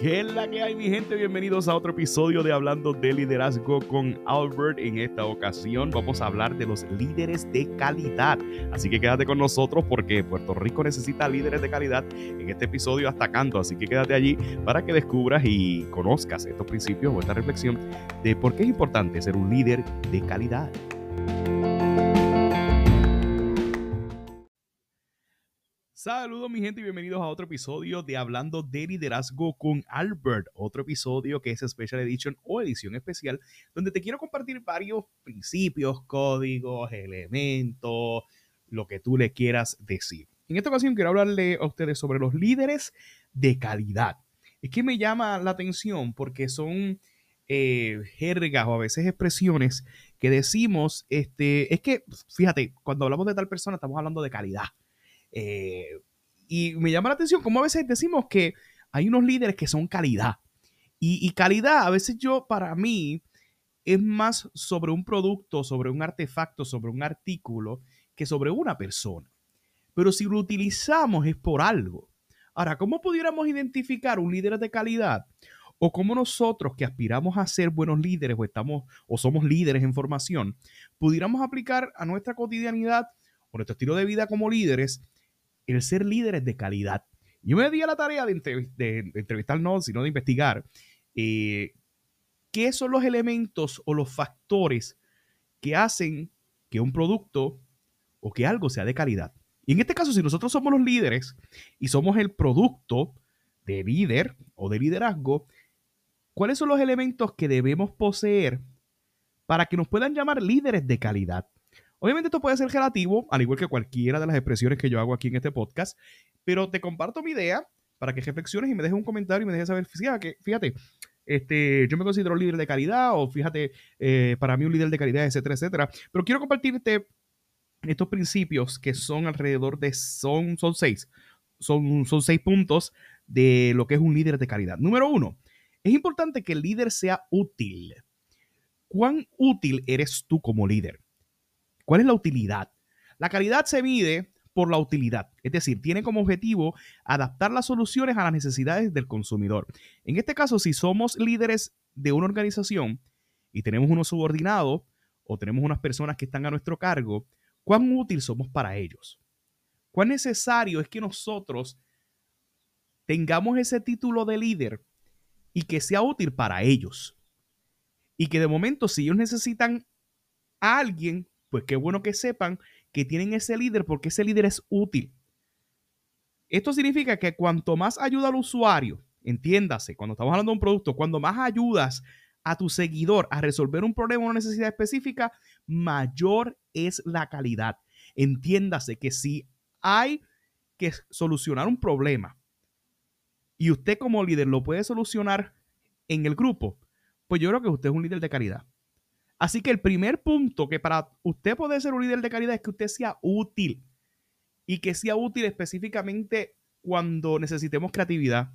¿Qué es la que hay, mi gente? Bienvenidos a otro episodio de Hablando de Liderazgo con Albert. En esta ocasión vamos a hablar de los líderes de calidad. Así que quédate con nosotros porque Puerto Rico necesita líderes de calidad en este episodio hasta canto. Así que quédate allí para que descubras y conozcas estos principios o esta reflexión de por qué es importante ser un líder de calidad. Saludos mi gente y bienvenidos a otro episodio de Hablando de Liderazgo con Albert. Otro episodio que es Special Edition o edición especial donde te quiero compartir varios principios, códigos, elementos, lo que tú le quieras decir. En esta ocasión quiero hablarle a ustedes sobre los líderes de calidad. Es que me llama la atención porque son eh, jergas o a veces expresiones que decimos, este, es que, fíjate, cuando hablamos de tal persona estamos hablando de calidad eh, y me llama la atención cómo a veces decimos que hay unos líderes que son calidad. Y, calidad, a veces yo, para mí, es más sobre un producto, sobre un artefacto, sobre un artículo, que sobre una persona. Pero si lo utilizamos es por algo. Ahora, ¿cómo pudiéramos identificar un líder de calidad? O cómo nosotros que aspiramos a ser buenos líderes o estamos o somos líderes en formación, pudiéramos aplicar a nuestra cotidianidad o nuestro estilo de vida como líderes el ser líderes de calidad. Yo me di a la tarea de, entrevistar, no, sino de investigar eh, qué son los elementos o los factores que hacen que un producto o que algo sea de calidad. Y en este caso, si nosotros somos los líderes y somos el producto de líder o de liderazgo, ¿cuáles son los elementos que debemos poseer para que nos puedan llamar líderes de calidad? Obviamente esto puede ser relativo, al igual que cualquiera de las expresiones que yo hago aquí en este podcast, pero te comparto mi idea para que reflexiones y me dejes un comentario y me dejes saber, fíjate, fíjate este, yo me considero líder de calidad o fíjate, eh, para mí un líder de calidad, etcétera, etcétera. Pero quiero compartirte estos principios que son alrededor de, son, son seis, son, son seis puntos de lo que es un líder de calidad. Número uno, es importante que el líder sea útil. ¿Cuán útil eres tú como líder? ¿Cuál es la utilidad? La calidad se mide por la utilidad, es decir, tiene como objetivo adaptar las soluciones a las necesidades del consumidor. En este caso, si somos líderes de una organización y tenemos unos subordinados o tenemos unas personas que están a nuestro cargo, ¿cuán útil somos para ellos? ¿Cuán necesario es que nosotros tengamos ese título de líder y que sea útil para ellos? Y que de momento, si ellos necesitan a alguien, pues qué bueno que sepan que tienen ese líder porque ese líder es útil. Esto significa que cuanto más ayuda al usuario, entiéndase, cuando estamos hablando de un producto, cuando más ayudas a tu seguidor a resolver un problema o una necesidad específica, mayor es la calidad. Entiéndase que si hay que solucionar un problema y usted como líder lo puede solucionar en el grupo, pues yo creo que usted es un líder de calidad. Así que el primer punto que para usted poder ser un líder de calidad es que usted sea útil y que sea útil específicamente cuando necesitemos creatividad,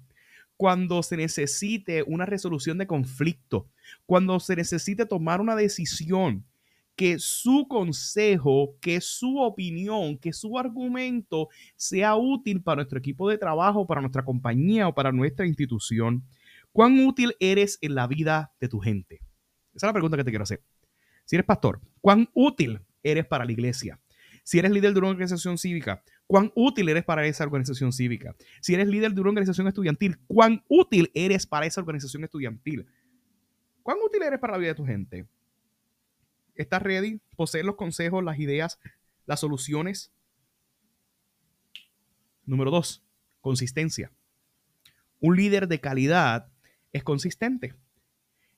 cuando se necesite una resolución de conflicto, cuando se necesite tomar una decisión, que su consejo, que su opinión, que su argumento sea útil para nuestro equipo de trabajo, para nuestra compañía o para nuestra institución. ¿Cuán útil eres en la vida de tu gente? Esa es la pregunta que te quiero hacer. Si eres pastor, ¿cuán útil eres para la iglesia? Si eres líder de una organización cívica, ¿cuán útil eres para esa organización cívica? Si eres líder de una organización estudiantil, ¿cuán útil eres para esa organización estudiantil? ¿Cuán útil eres para la vida de tu gente? ¿Estás ready? ¿Poseer los consejos, las ideas, las soluciones? Número dos, consistencia. Un líder de calidad es consistente.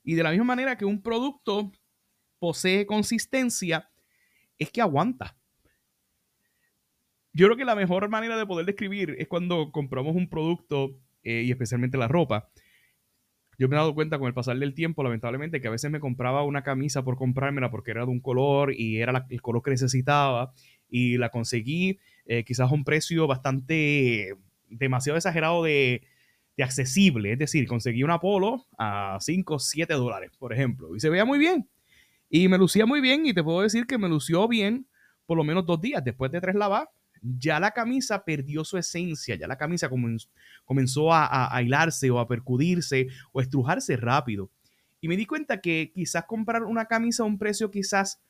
Y de la misma manera que un producto posee consistencia es que aguanta. Yo creo que la mejor manera de poder describir es cuando compramos un producto eh, y especialmente la ropa. Yo me he dado cuenta con el pasar del tiempo, lamentablemente, que a veces me compraba una camisa por comprármela porque era de un color y era el color que necesitaba y la conseguí eh, quizás a un precio bastante demasiado exagerado de, de, accesible. Es decir, conseguí una polo a 5 o 7 dólares, por ejemplo, y se veía muy bien. Y me lucía muy bien y te puedo decir que me lució bien por lo menos dos días. Después de tres lavas, ya la camisa perdió su esencia, ya la camisa comenzó a, a, hilarse o a percudirse o a estrujarse rápido. Y me di cuenta que quizás comprar una camisa a un precio quizás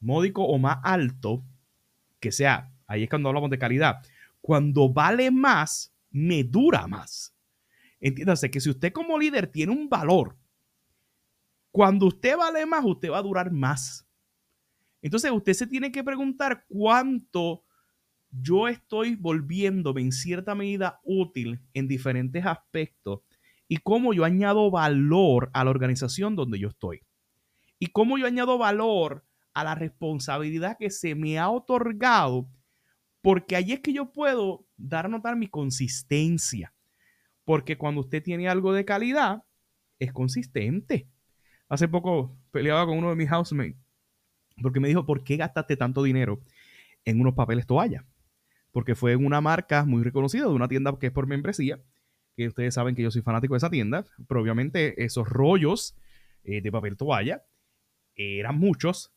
módico o más alto, que sea, ahí es cuando hablamos de calidad, cuando vale más, me dura más. Entiéndase que si usted como líder tiene un valor, cuando usted vale más, usted va a durar más. Entonces usted se tiene que preguntar cuánto yo estoy volviéndome en cierta medida útil en diferentes aspectos y cómo yo añado valor a la organización donde yo estoy. Y cómo yo añado valor a la responsabilidad que se me ha otorgado, porque ahí es que yo puedo dar a notar mi consistencia. Porque cuando usted tiene algo de calidad, es consistente. Hace poco peleaba con uno de mis housemates porque me dijo, ¿por qué gastaste tanto dinero en unos papeles toalla? Porque fue en una marca muy reconocida, de una tienda que es por membresía, que ustedes saben que yo soy fanático de esa tienda, pero obviamente esos rollos eh, de papel toalla eran muchos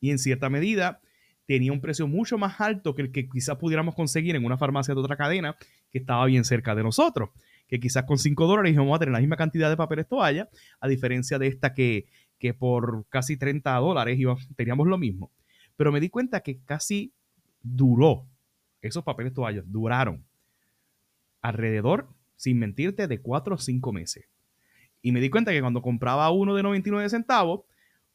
y en cierta medida tenía un precio mucho más alto que el que quizás pudiéramos conseguir en una farmacia de otra cadena que estaba bien cerca de nosotros, que quizás con 5 dólares íbamos a tener la misma cantidad de papeles toalla, a diferencia de esta que que por casi 30 dólares teníamos lo mismo. Pero me di cuenta que casi duró, esos papeles toallas duraron alrededor, sin mentirte, de 4 o 5 meses. Y me di cuenta que cuando compraba uno de 99 centavos,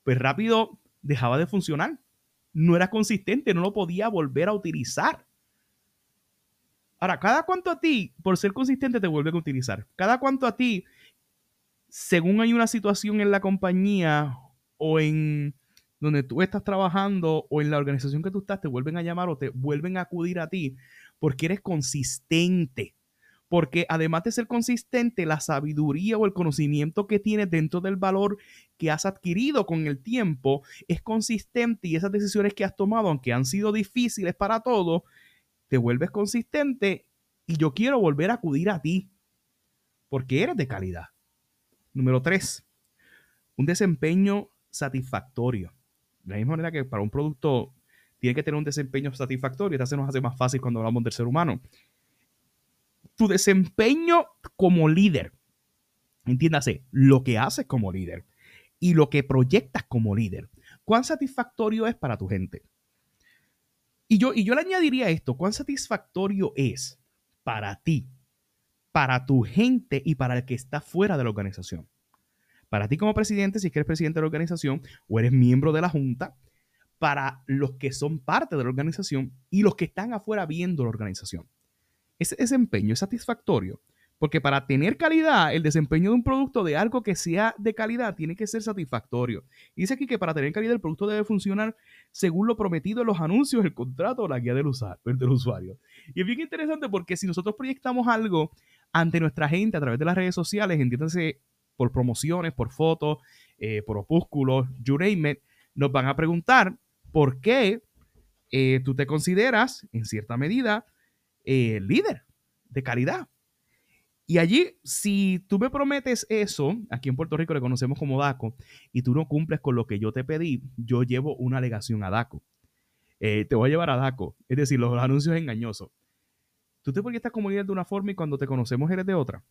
pues rápido dejaba de funcionar. No era consistente, no lo podía volver a utilizar. Ahora, cada cuánto a ti, por ser consistente, te vuelven a utilizar. Cada cuánto a ti según hay una situación en la compañía o en donde tú estás trabajando o en la organización que tú estás, te vuelven a llamar o te vuelven a acudir a ti porque eres consistente. Porque además de ser consistente, la sabiduría o el conocimiento que tienes dentro del valor que has adquirido con el tiempo es consistente y esas decisiones que has tomado, aunque han sido difíciles para todos, te vuelves consistente y yo quiero volver a acudir a ti porque eres de calidad. Número tres, un desempeño satisfactorio. De la misma manera que para un producto tiene que tener un desempeño satisfactorio, esto se nos hace más fácil cuando hablamos del ser humano. Tu desempeño como líder, entiéndase, lo que haces como líder y lo que proyectas como líder, ¿cuán satisfactorio es para tu gente? Y yo, y yo le añadiría esto, ¿cuán satisfactorio es para ti para tu gente y para el que está fuera de la organización. Para ti como presidente, si es que eres presidente de la organización o eres miembro de la junta, para los que son parte de la organización y los que están afuera viendo la organización. Ese desempeño es satisfactorio, porque para tener calidad, el desempeño de un producto de algo que sea de calidad tiene que ser satisfactorio. dice aquí que para tener calidad el producto debe funcionar según lo prometido en los anuncios, el contrato o la guía del, del usuario. Y es bien interesante porque si nosotros proyectamos algo ante nuestra gente a través de las redes sociales, entiéndanse por promociones, por fotos, eh, por opúsculos, you name nos van a preguntar por qué eh, tú te consideras, en cierta medida, eh, líder de calidad. Y allí, si tú me prometes eso, aquí en Puerto Rico le conocemos como DACO, y tú no cumples con lo que yo te pedí, yo llevo una alegación a DACO. te voy a llevar a DACO, es decir, los anuncios engañosos. Tú te proyectas como líder de una forma y cuando te conocemos eres de otra.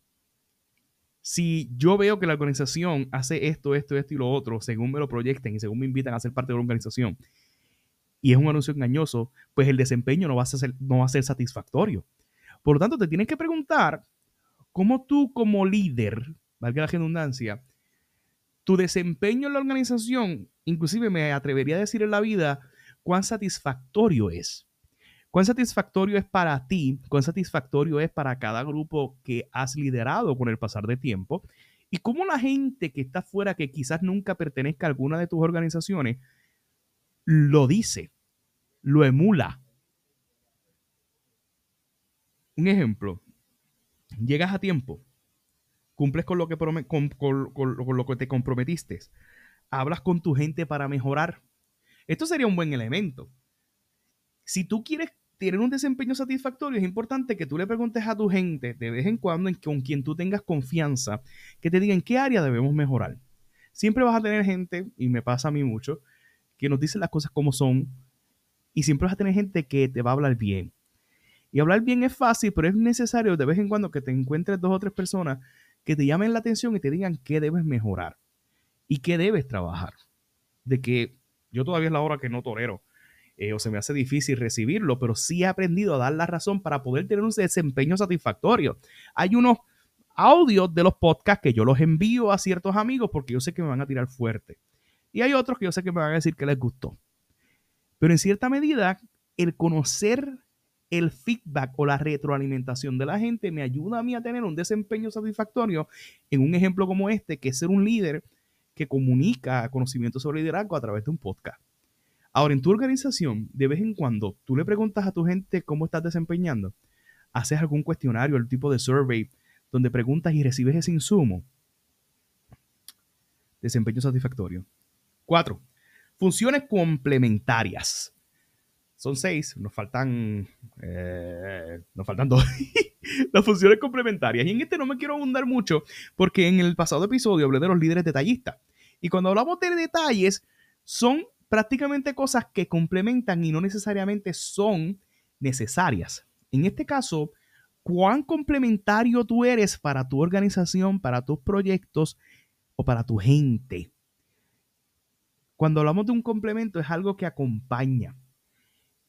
Si yo veo que la organización hace esto, esto, esto y lo otro, según me lo proyecten y según me invitan a ser parte de la organización, y es un anuncio engañoso, pues el desempeño no va a ser, no va a ser satisfactorio. Por lo tanto, te tienes que preguntar cómo tú como líder, valga la redundancia, tu desempeño en la organización, inclusive me atrevería a decir en la vida, cuán satisfactorio es. ¿Cuán satisfactorio es para ti? ¿Cuán satisfactorio es para cada grupo que has liderado con el pasar de tiempo? ¿Y cómo la gente que está fuera, que quizás nunca pertenezca a alguna de tus organizaciones, lo dice, lo emula? Un ejemplo, llegas a tiempo, cumples con lo que, te comprometiste, hablas con tu gente para mejorar. Esto sería un buen elemento. Si tú quieres tener un desempeño satisfactorio, es importante que tú le preguntes a tu gente de vez en cuando, con quien tú tengas confianza, que te diga en qué área debemos mejorar. Siempre vas a tener gente, y me pasa a mí mucho, que nos dice las cosas como son, y siempre vas a tener gente que te va a hablar bien. Y hablar bien es fácil, pero es necesario de vez en cuando que te encuentres dos o tres personas que te llamen la atención y te digan qué debes mejorar y qué debes trabajar. De que yo todavía es la hora que no torero eh, o se me hace difícil recibirlo, pero sí he aprendido a dar la razón para poder tener un desempeño satisfactorio. Hay unos audios de los podcasts que yo los envío a ciertos amigos porque yo sé que me van a tirar fuerte. Y hay otros que yo sé que me van a decir que les gustó. Pero en cierta medida, el conocer el feedback o la retroalimentación de la gente me ayuda a mí a tener un desempeño satisfactorio en un ejemplo como este, que es ser un líder que comunica conocimiento sobre liderazgo a través de un podcast. Ahora, en tu organización, de vez en cuando, tú le preguntas a tu gente cómo estás desempeñando, haces algún cuestionario, el tipo de survey, donde preguntas y recibes ese insumo. Desempeño satisfactorio. Cuatro, funciones complementarias. Son seis, nos faltan, eh, nos faltan dos. Las funciones complementarias. Y en este no me quiero abundar mucho porque en el pasado episodio hablé de los líderes detallistas. Y cuando hablamos de detalles, son prácticamente cosas que complementan y no necesariamente son necesarias. En este caso, cuán complementario tú eres para tu organización, para tus proyectos o para tu gente. Cuando hablamos de un complemento es algo que acompaña.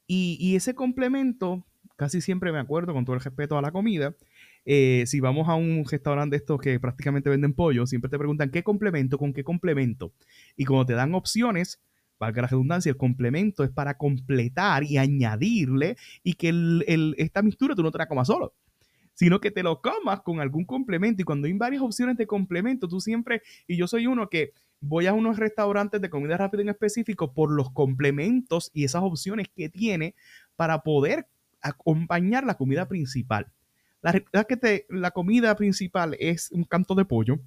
Y, ese complemento, casi siempre me acuerdo, con todo el respeto a la comida, eh, si vamos a un restaurante de estos que prácticamente venden pollo, siempre te preguntan qué complemento, con qué complemento. Y cuando te dan opciones, valga la redundancia, el complemento es para completar y añadirle y que esta mixtura tú no te la comas solo sino que te lo comas con algún complemento. Y cuando hay varias opciones de complemento, tú siempre, y yo soy uno que voy a unos restaurantes de comida rápida en específico por los complementos y esas opciones que tiene para poder acompañar la comida principal. La que la comida principal es un canto de pollo.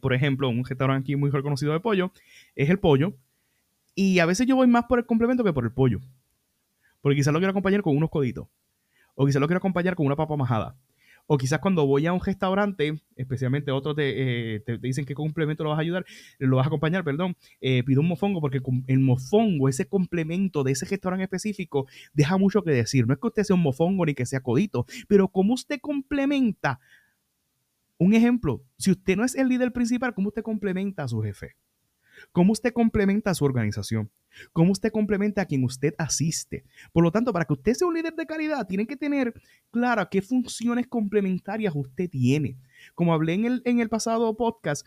por ejemplo, un restaurante aquí muy reconocido de pollo es el pollo. Y a veces yo voy más por el complemento que por el pollo. Porque quizás lo quiero acompañar con unos coditos. O quizás lo quiero acompañar con una papa majada. O quizás cuando voy a un restaurante, especialmente otros te, eh, te, dicen qué complemento lo vas a ayudar, lo vas a acompañar, perdón, eh, pido un mofongo porque el mofongo, ese complemento de ese restaurante específico, deja mucho que decir. No es que usted sea un mofongo ni que sea codito, pero cómo usted complementa. Un ejemplo, si usted no es el líder principal, ¿cómo usted complementa a su jefe? ¿Cómo usted complementa a su organización? ¿Cómo usted complementa a quien usted asiste? Por lo tanto, para que usted sea un líder de calidad, tiene que tener claro qué funciones complementarias usted tiene. Como hablé en el, en el pasado podcast,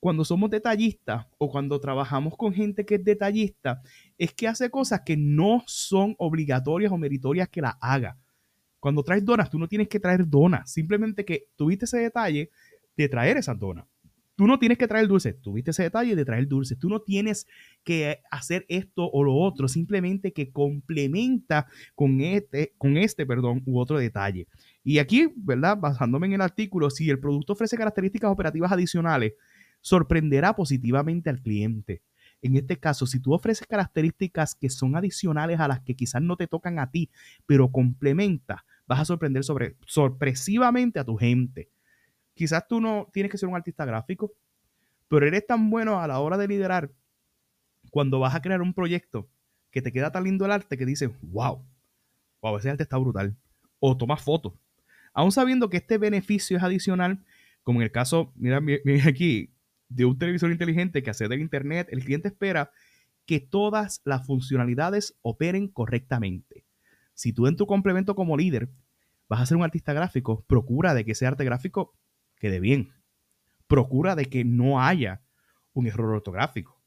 cuando somos detallistas o cuando trabajamos con gente que es detallista, es que hace cosas que no son obligatorias o meritorias que la haga. Cuando traes donas, tú no tienes que traer donas, simplemente que tuviste ese detalle de traer esas donas. Tú no tienes que traer el dulce, tuviste ese detalle de traer el dulce. Tú no tienes que hacer esto o lo otro, simplemente que complementa con este, con este, perdón, u otro detalle. Y aquí, ¿verdad? Basándome en el artículo, si el producto ofrece características operativas adicionales, sorprenderá positivamente al cliente. En este caso, si tú ofreces características que son adicionales a las que quizás no te tocan a ti, pero complementa, vas a sorprender sorpresivamente a tu gente. Quizás tú no tienes que ser un artista gráfico, pero eres tan bueno a la hora de liderar cuando vas a crear un proyecto que te queda tan lindo el arte que dices, wow, wow, ese arte está brutal. O tomas fotos. Aún sabiendo que este beneficio es adicional, como en el caso, mira, mira aquí, de un televisor inteligente que accede al Internet, el cliente espera que todas las funcionalidades operen correctamente. Si tú en tu complemento como líder vas a ser un artista gráfico, procura de que ese arte gráfico quede bien. Procura de que no haya un error ortográfico.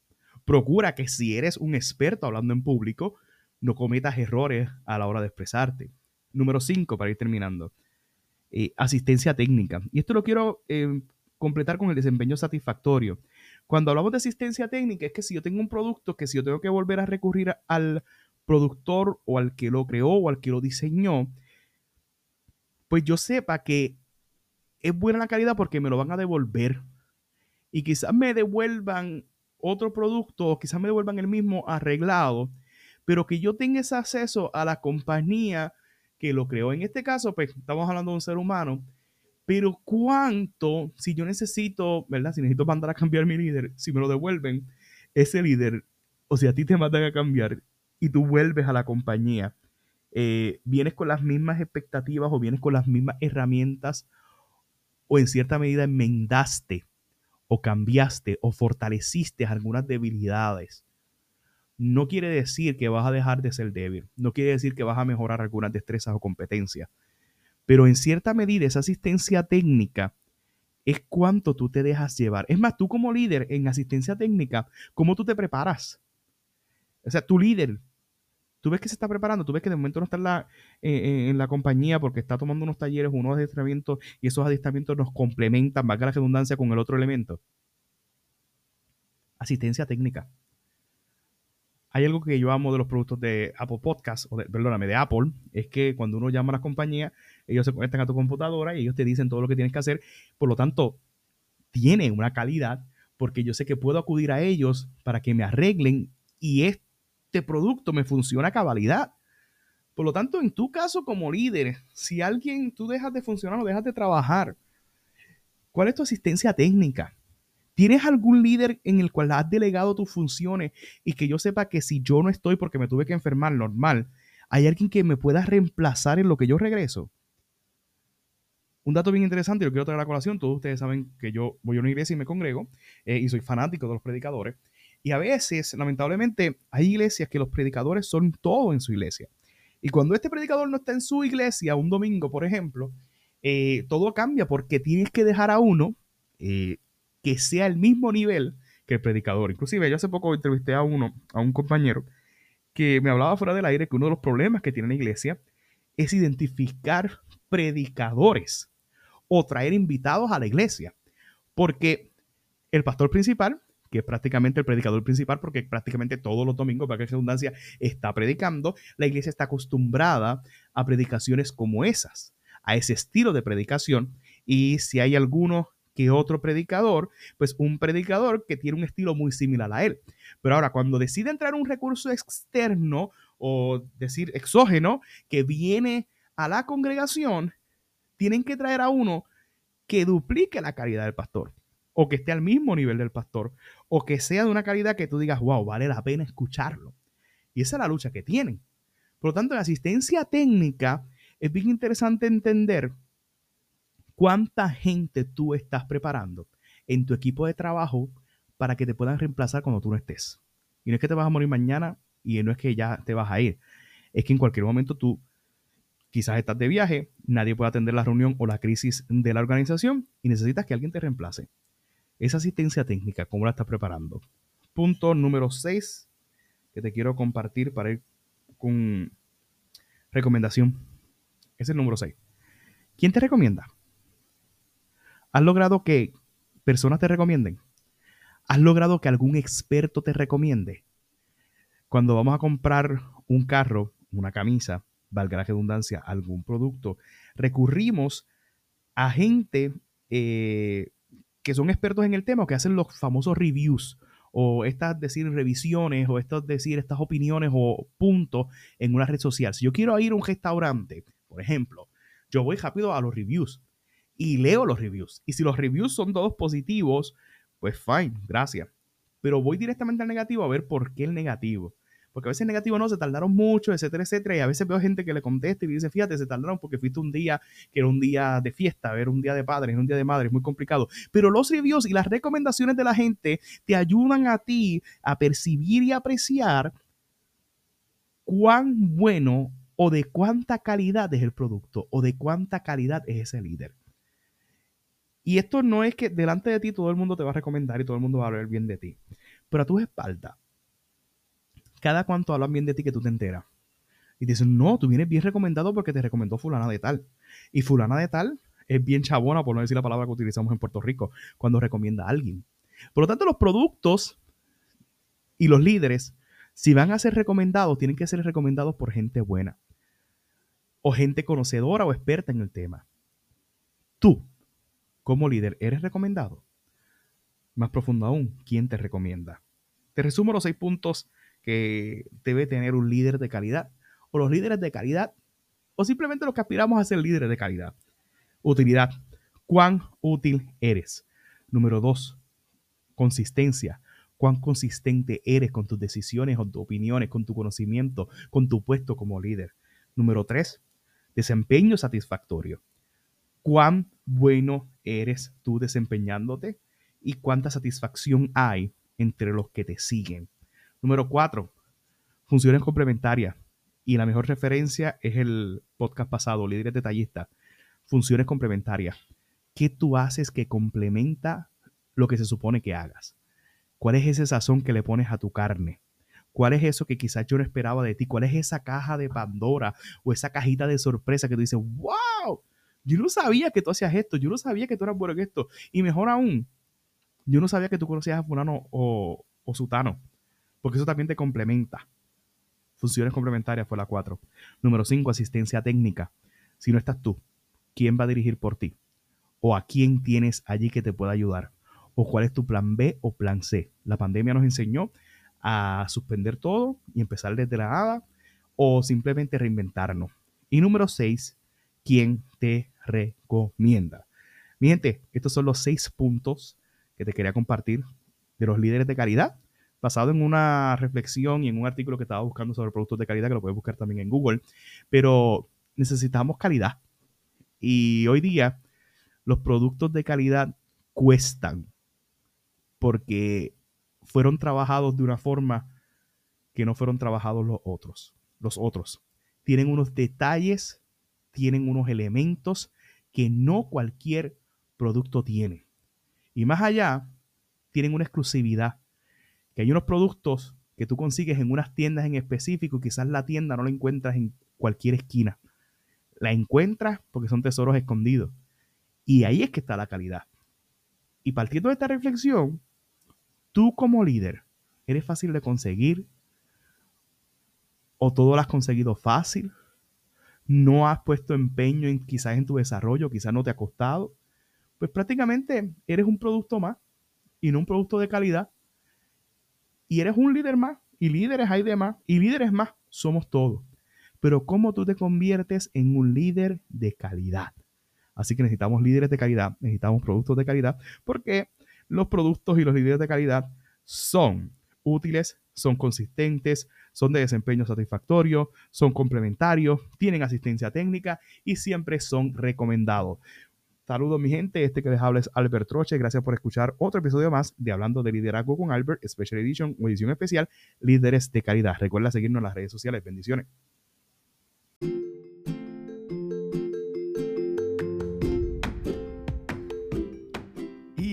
Procura que si eres un experto hablando en público, no cometas errores a la hora de expresarte. Número 5, para ir terminando. Eh, asistencia técnica. Y esto lo quiero eh, completar con el desempeño satisfactorio. Cuando hablamos de asistencia técnica, es que si yo tengo un producto, que si yo tengo que volver a recurrir al productor o al que lo creó o al que lo diseñó, pues yo sepa que es buena la calidad porque me lo van a devolver. Y quizás me devuelvan otro producto o quizás me devuelvan el mismo arreglado, pero que yo tenga ese acceso a la compañía que lo creó. En este caso, pues estamos hablando de un ser humano, pero cuánto, si yo necesito, ¿verdad? Si necesito mandar a cambiar mi líder, si me lo devuelven, ese líder, o si a ti te mandan a cambiar y tú vuelves a la compañía, eh, vienes con las mismas expectativas o vienes con las mismas herramientas o en cierta medida enmendaste o cambiaste o fortaleciste algunas debilidades. No quiere decir que vas a dejar de ser débil, no quiere decir que vas a mejorar algunas destrezas o competencias, pero en cierta medida esa asistencia técnica es cuánto tú te dejas llevar. Es más, tú como líder en asistencia técnica, ¿cómo tú te preparas? O sea, tu líder, tú ves que se está preparando, tú ves que de momento no está en la, en la compañía porque está tomando unos talleres, unos adiestramientos y esos adiestramientos nos complementan, valga la redundancia, con el otro elemento. Asistencia técnica. Hay algo que yo amo de los productos de Apple Podcast, o de, perdóname, de Apple, es que cuando uno llama a las compañías, ellos se conectan a tu computadora y ellos te dicen todo lo que tienes que hacer. Por lo tanto, tiene una calidad porque yo sé que puedo acudir a ellos para que me arreglen y este producto me funciona a cabalidad. Por lo tanto, en tu caso como líder, si alguien tú dejas de funcionar o dejas de trabajar, ¿cuál es tu asistencia técnica? ¿Tienes algún líder en el cual has delegado tus funciones y que yo sepa que si yo no estoy porque me tuve que enfermar normal, hay alguien que me pueda reemplazar en lo que yo regreso? Un dato bien interesante, yo quiero traer a la colación. Todos ustedes saben que yo voy a una iglesia y me congrego eh, y soy fanático de los predicadores. Y a veces, lamentablemente, hay iglesias que los predicadores son todo en su iglesia. Y cuando este predicador no está en su iglesia, un domingo, por ejemplo, eh, todo cambia porque tienes que dejar a uno eh, que sea el mismo nivel que el predicador. Inclusive, yo hace poco entrevisté a uno, a un compañero, que me hablaba fuera del aire que uno de los problemas que tiene la iglesia es identificar predicadores o traer invitados a la iglesia. Porque el pastor principal, que es prácticamente el predicador principal, porque prácticamente todos los domingos, para que redundancia, está predicando, la iglesia está acostumbrada a predicaciones como esas, a ese estilo de predicación. Y si hay alguno que otro predicador, pues un predicador que tiene un estilo muy similar a él. Pero ahora, cuando decide entrar un recurso externo o decir exógeno que viene a la congregación, tienen que traer a uno que duplique la calidad del pastor, o que esté al mismo nivel del pastor, o que sea de una calidad que tú digas, wow, vale la pena escucharlo. Y esa es la lucha que tienen. Por lo tanto, en asistencia técnica es bien interesante entender cuánta gente tú estás preparando en tu equipo de trabajo para que te puedan reemplazar cuando tú no estés. Y no es que te vas a morir mañana y no es que ya te vas a ir. Es que en cualquier momento tú Quizás estás de viaje, nadie puede atender la reunión o la crisis de la organización y necesitas que alguien te reemplace. Esa asistencia técnica, ¿cómo la estás preparando? Punto número 6 que te quiero compartir para ir con recomendación. Es el número 6. ¿Quién te recomienda? ¿Has logrado que personas te recomienden? ¿Has logrado que algún experto te recomiende? Cuando vamos a comprar un carro, una camisa, valga la redundancia, algún producto, recurrimos a gente eh, que son expertos en el tema que hacen los famosos reviews o estas decir revisiones o estas decir estas opiniones o puntos en una red social. Si yo quiero ir a un restaurante, por ejemplo, yo voy rápido a los reviews y leo los reviews. Y si los reviews son todos positivos, pues fine, gracias. Pero voy directamente al negativo a ver por qué el negativo porque a veces negativo no, se tardaron mucho, etcétera, etcétera, y a veces veo gente que le contesta y dice, fíjate, se tardaron porque fuiste un día que era un día de fiesta, era un día de padres, un día de madres, muy complicado. Pero los reviews y las recomendaciones de la gente te ayudan a ti a percibir y apreciar cuán bueno o de cuánta calidad es el producto o de cuánta calidad es ese líder. Y esto no es que delante de ti todo el mundo te va a recomendar y todo el mundo va a hablar bien de ti, pero a tus espaldas cada cuanto hablan bien de ti que tú te enteras. Y dicen, no, tú vienes bien recomendado porque te recomendó fulana de tal. Y fulana de tal es bien chabona, por no decir la palabra que utilizamos en Puerto Rico, cuando recomienda a alguien. Por lo tanto, los productos y los líderes, si van a ser recomendados, tienen que ser recomendados por gente buena. O gente conocedora o experta en el tema. Tú, como líder, ¿eres recomendado? Más profundo aún, ¿quién te recomienda? Te resumo los seis puntos que debe tener un líder de calidad, o los líderes de calidad, o simplemente los que aspiramos a ser líderes de calidad. Utilidad. ¿Cuán útil eres? Número dos, consistencia. ¿Cuán consistente eres con tus decisiones, con tus opiniones, con tu conocimiento, con tu puesto como líder? Número tres, desempeño satisfactorio. ¿Cuán bueno eres tú desempeñándote? ¿Y cuánta satisfacción hay entre los que te siguen? Número cuatro, funciones complementarias. Y la mejor referencia es el podcast pasado, Líderes Detallistas. Funciones complementarias. ¿Qué tú haces que complementa lo que se supone que hagas? ¿Cuál es ese sazón que le pones a tu carne? ¿Cuál es eso que quizás yo no esperaba de ti? ¿Cuál es esa caja de Pandora o esa cajita de sorpresa que tú dices, wow, yo no sabía que tú hacías esto, yo no sabía que tú eras bueno en esto. Y mejor aún, yo no sabía que tú conocías a fulano o, o sutano, porque eso también te complementa. Funciones complementarias fue la 4. Número 5, asistencia técnica. Si no estás tú, ¿quién va a dirigir por ti? ¿O a quién tienes allí que te pueda ayudar? ¿O cuál es tu plan B o plan C? La pandemia nos enseñó a suspender todo y empezar desde la nada o simplemente reinventarnos. Y número 6, ¿quién te recomienda? Mi gente, estos son los seis puntos que te quería compartir de los líderes de calidad basado en una reflexión y en un artículo que estaba buscando sobre productos de calidad, que lo puedes buscar también en Google, pero necesitamos calidad. Y hoy día los productos de calidad cuestan porque fueron trabajados de una forma que no fueron trabajados los otros. Los otros tienen unos detalles, tienen unos elementos que no cualquier producto tiene. Y más allá, tienen una exclusividad que hay unos productos que tú consigues en unas tiendas en específico y quizás la tienda no la encuentras en cualquier esquina. La encuentras porque son tesoros escondidos. Y ahí es que está la calidad. Y partiendo de esta reflexión, tú como líder, ¿eres fácil de conseguir? ¿O todo lo has conseguido fácil? ¿No has puesto empeño quizás en tu desarrollo? ¿Quizás no te ha costado? Pues prácticamente eres un producto más y no un producto de calidad y eres un líder más, y líderes hay de más, y líderes más, somos todos. Pero ¿cómo tú te conviertes en un líder de calidad? Así que necesitamos líderes de calidad, necesitamos productos de calidad, porque los productos y los líderes de calidad son útiles, son consistentes, son de desempeño satisfactorio, son complementarios, tienen asistencia técnica y siempre son recomendados. Saludos mi gente, este que les habla es Albert Troche, gracias por escuchar otro episodio más de Hablando de Liderazgo con Albert, Special Edition o edición especial, Líderes de Calidad. Recuerda seguirnos en las redes sociales, bendiciones.